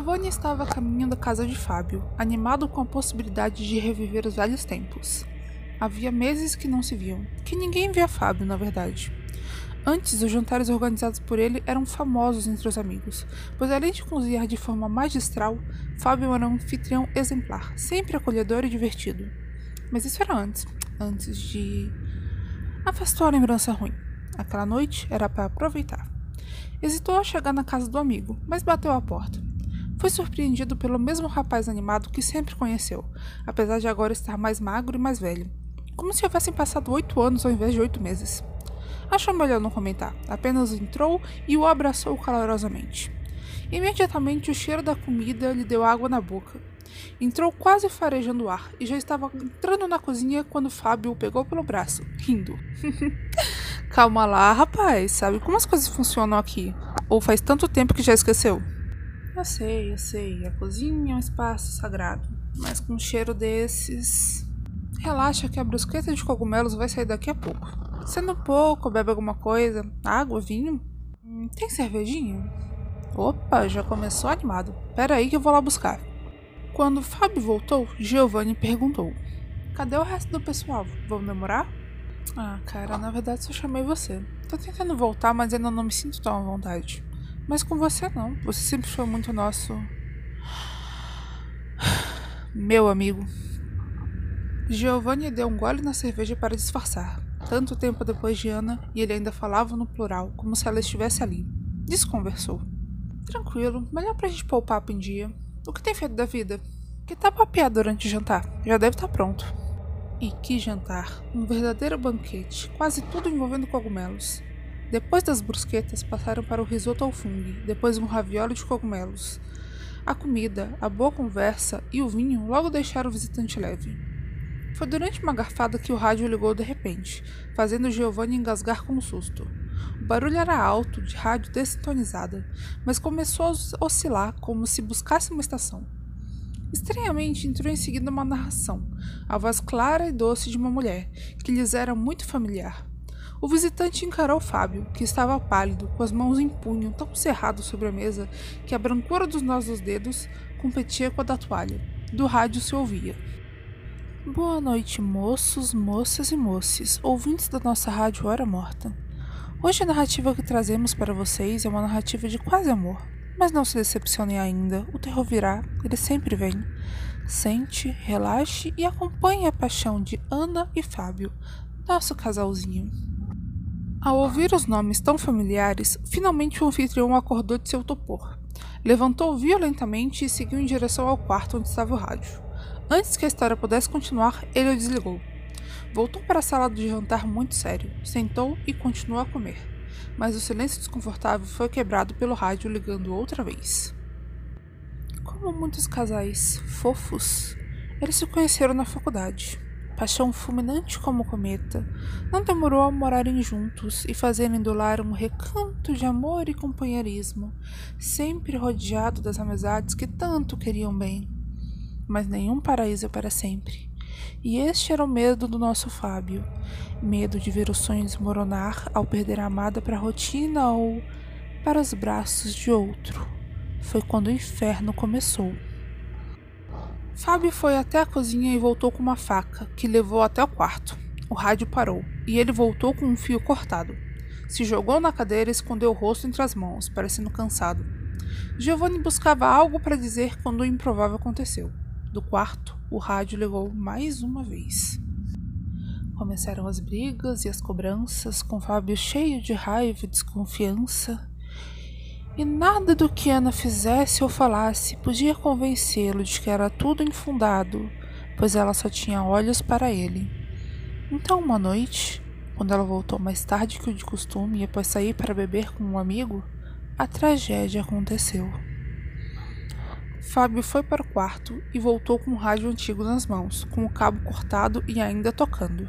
Giovanni estava a caminho da casa de Fábio, animado com a possibilidade de reviver os velhos tempos. Havia meses que não se viam, que ninguém via Fábio, na verdade. Antes, os jantares organizados por ele eram famosos entre os amigos, pois além de cozinhar de forma magistral, Fábio era um anfitrião exemplar, sempre acolhedor e divertido. Mas isso era antes, antes de. Afastou a lembrança ruim. Aquela noite era para aproveitar. Hesitou a chegar na casa do amigo, mas bateu à porta. Foi surpreendido pelo mesmo rapaz animado que sempre conheceu, apesar de agora estar mais magro e mais velho. Como se houvessem passado oito anos ao invés de oito meses. Achou melhor não comentar, apenas entrou e o abraçou calorosamente. Imediatamente o cheiro da comida lhe deu água na boca. Entrou quase farejando o ar e já estava entrando na cozinha quando Fábio o pegou pelo braço, rindo. Calma lá, rapaz, sabe como as coisas funcionam aqui? Ou faz tanto tempo que já esqueceu? Eu sei, eu sei. A cozinha é um espaço sagrado. Mas com um cheiro desses. Relaxa que a brusqueta de cogumelos vai sair daqui a pouco. Sendo pouco, bebe alguma coisa? Água, vinho? Hum, tem cervejinha? Opa, já começou animado. Pera aí que eu vou lá buscar. Quando Fábio voltou, Giovanni perguntou: Cadê o resto do pessoal? Vão demorar? Ah, cara, na verdade só chamei você. Tô tentando voltar, mas ainda não me sinto tão à vontade. Mas com você não. Você sempre foi muito nosso. Meu amigo. Giovanni deu um gole na cerveja para disfarçar. Tanto tempo depois de Ana, e ele ainda falava no plural, como se ela estivesse ali. Desconversou. Tranquilo, melhor pra gente pôr o papo em dia. O que tem feito da vida? Que tá papeado durante o jantar? Já deve estar tá pronto. E que jantar! Um verdadeiro banquete, quase tudo envolvendo cogumelos. Depois das brusquetas, passaram para o risoto ao fungo, depois um ravioli de cogumelos. A comida, a boa conversa e o vinho logo deixaram o visitante leve. Foi durante uma garfada que o rádio ligou de repente, fazendo Giovanni engasgar com um susto. O barulho era alto, de rádio dessintonizada, mas começou a oscilar como se buscasse uma estação. Estranhamente entrou em seguida uma narração, a voz clara e doce de uma mulher, que lhes era muito familiar. O visitante encarou Fábio, que estava pálido, com as mãos em punho tão cerrado sobre a mesa que a brancura dos nós dos dedos competia com a da toalha. Do rádio se ouvia. Boa noite, moços, moças e moças, ouvintes da nossa rádio Hora Morta. Hoje a narrativa que trazemos para vocês é uma narrativa de quase amor. Mas não se decepcionem ainda, o terror virá, ele sempre vem. Sente, relaxe e acompanhe a paixão de Ana e Fábio, nosso casalzinho. Ao ouvir os nomes tão familiares, finalmente o anfitrião acordou de seu topor. Levantou violentamente e seguiu em direção ao quarto onde estava o rádio. Antes que a história pudesse continuar, ele o desligou. Voltou para a sala de jantar muito sério, sentou e continuou a comer. Mas o silêncio desconfortável foi quebrado pelo rádio ligando outra vez. Como muitos casais fofos, eles se conheceram na faculdade paixão fulminante como cometa, não demorou a morarem juntos e fazerem do lar um recanto de amor e companheirismo, sempre rodeado das amizades que tanto queriam bem. Mas nenhum paraíso é para sempre. E este era o medo do nosso Fábio: medo de ver o sonho desmoronar ao perder a amada para a rotina ou para os braços de outro. Foi quando o inferno começou. Fábio foi até a cozinha e voltou com uma faca, que levou até o quarto. O rádio parou, e ele voltou com um fio cortado. Se jogou na cadeira e escondeu o rosto entre as mãos, parecendo cansado. Giovanni buscava algo para dizer quando o improvável aconteceu. Do quarto, o rádio ligou mais uma vez. Começaram as brigas e as cobranças, com Fábio cheio de raiva e desconfiança. E nada do que Ana fizesse ou falasse podia convencê-lo de que era tudo infundado, pois ela só tinha olhos para ele. Então, uma noite, quando ela voltou mais tarde que o de costume e após sair para beber com um amigo, a tragédia aconteceu. Fábio foi para o quarto e voltou com o rádio antigo nas mãos, com o cabo cortado e ainda tocando.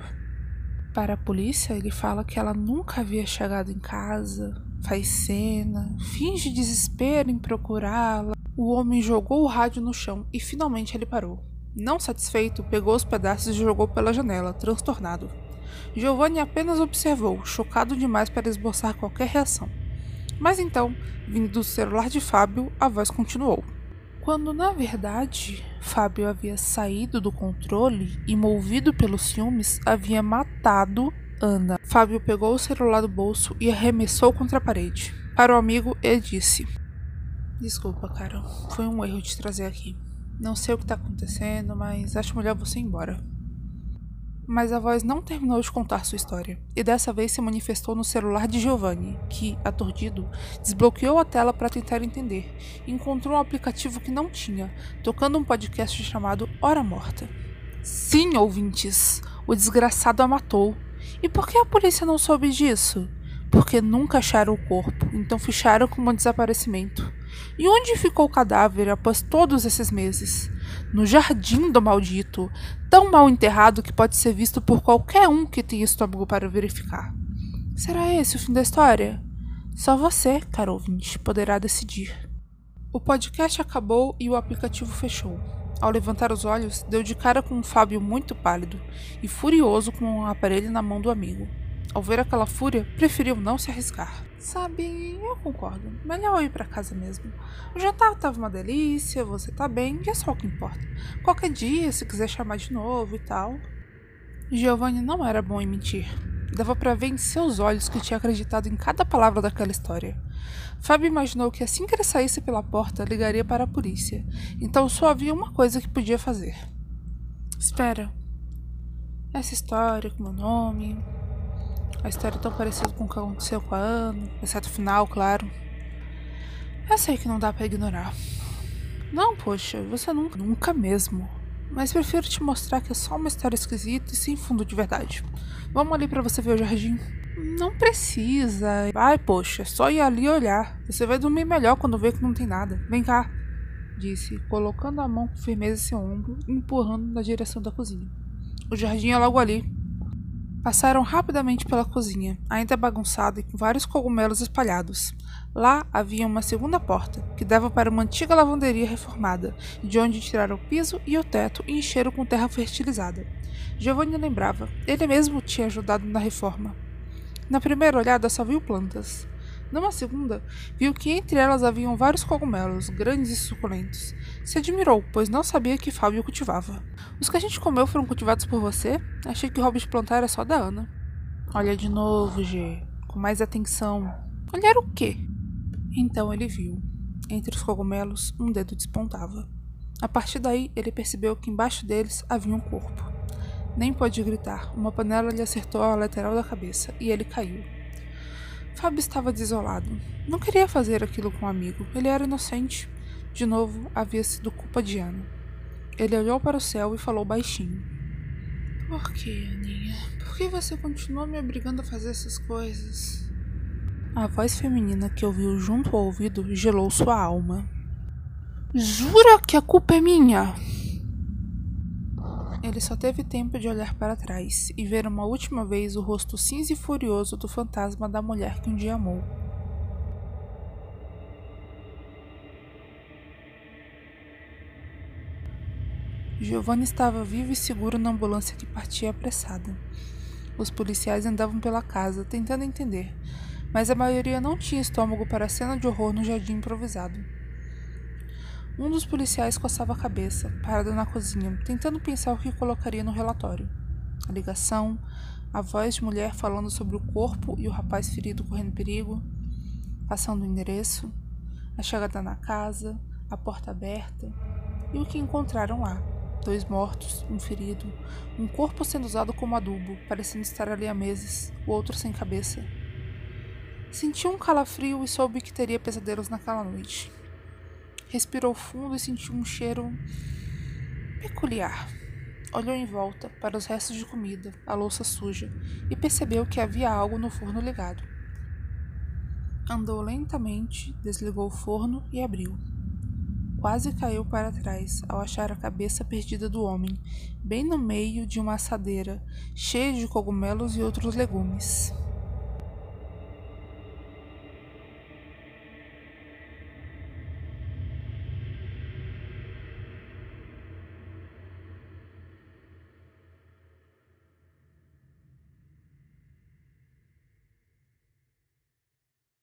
Para a polícia, ele fala que ela nunca havia chegado em casa, faz cena, finge desespero em procurá-la. O homem jogou o rádio no chão e finalmente ele parou. Não satisfeito, pegou os pedaços e jogou pela janela, transtornado. Giovanni apenas observou, chocado demais para esboçar qualquer reação. Mas então, vindo do celular de Fábio, a voz continuou. Quando na verdade Fábio havia saído do controle e, movido pelos ciúmes, havia matado Ana. Fábio pegou o celular do bolso e arremessou contra a parede. Para o amigo, ele disse: Desculpa, cara, foi um erro te trazer aqui. Não sei o que está acontecendo, mas acho melhor você ir embora. Mas a voz não terminou de contar sua história, e dessa vez se manifestou no celular de Giovanni, que, aturdido, desbloqueou a tela para tentar entender e encontrou um aplicativo que não tinha, tocando um podcast chamado Hora Morta. Sim, ouvintes, o desgraçado a matou. E por que a polícia não soube disso? Porque nunca acharam o corpo, então ficharam como um desaparecimento. E onde ficou o cadáver após todos esses meses? no jardim do maldito, tão mal enterrado que pode ser visto por qualquer um que tenha estômago para verificar. Será esse o fim da história? Só você, caro ouvinte, poderá decidir. O podcast acabou e o aplicativo fechou. Ao levantar os olhos, deu de cara com um Fábio muito pálido e furioso com um aparelho na mão do amigo. Ao ver aquela fúria, preferiu não se arriscar. Sabe, eu concordo. Melhor eu ir para casa mesmo. O jantar tava uma delícia, você tá bem, e é só o que importa. Qualquer dia, se quiser chamar de novo e tal. Giovanni não era bom em mentir. Dava para ver em seus olhos que tinha acreditado em cada palavra daquela história. Fábio imaginou que assim que ele saísse pela porta, ligaria para a polícia. Então só havia uma coisa que podia fazer. Espera. Essa história com meu nome, a história tão parecida com o que aconteceu com a Ana, exceto o final, claro. Eu sei que não dá para ignorar. Não, poxa, você nunca, nunca mesmo. Mas prefiro te mostrar que é só uma história esquisita e sem fundo de verdade. Vamos ali para você ver o jardim. Não precisa. Ai, poxa, é só ir ali olhar. Você vai dormir melhor quando vê que não tem nada. Vem cá, disse, colocando a mão com firmeza em seu ombro e empurrando na direção da cozinha. O jardim é logo ali. Passaram rapidamente pela cozinha, ainda bagunçada e com vários cogumelos espalhados. Lá havia uma segunda porta, que dava para uma antiga lavanderia reformada, de onde tiraram o piso e o teto e encheram com terra fertilizada. Giovanni lembrava, ele mesmo tinha ajudado na reforma. Na primeira olhada só viu plantas. Numa segunda, viu que entre elas haviam vários cogumelos, grandes e suculentos. Se admirou, pois não sabia que Fábio cultivava. Os que a gente comeu foram cultivados por você? Achei que o hobby de plantar era só da Ana. Olha de novo, G. Com mais atenção. Olhar o quê? Então ele viu. Entre os cogumelos, um dedo despontava. A partir daí, ele percebeu que embaixo deles havia um corpo. Nem pôde gritar. Uma panela lhe acertou a lateral da cabeça e ele caiu. Fábio estava desolado. Não queria fazer aquilo com um amigo. Ele era inocente. De novo, havia sido culpa de Ana. Ele olhou para o céu e falou baixinho. Por que, Aninha? Por que você continua me obrigando a fazer essas coisas? A voz feminina que ouviu junto ao ouvido gelou sua alma. Jura que a culpa é minha? Ele só teve tempo de olhar para trás e ver uma última vez o rosto cinza e furioso do fantasma da mulher que um dia amou. Giovanni estava vivo e seguro na ambulância que partia apressada. Os policiais andavam pela casa, tentando entender, mas a maioria não tinha estômago para a cena de horror no jardim improvisado. Um dos policiais coçava a cabeça, parado na cozinha, tentando pensar o que colocaria no relatório. A ligação, a voz de mulher falando sobre o corpo e o rapaz ferido correndo perigo, passando o endereço, a chegada na casa, a porta aberta e o que encontraram lá. Dois mortos, um ferido, um corpo sendo usado como adubo, parecendo estar ali há meses, o outro sem cabeça. Sentiu um calafrio e soube que teria pesadelos naquela noite. Respirou fundo e sentiu um cheiro peculiar. Olhou em volta para os restos de comida, a louça suja, e percebeu que havia algo no forno ligado. Andou lentamente, desligou o forno e abriu. Quase caiu para trás ao achar a cabeça perdida do homem, bem no meio de uma assadeira cheia de cogumelos e outros legumes.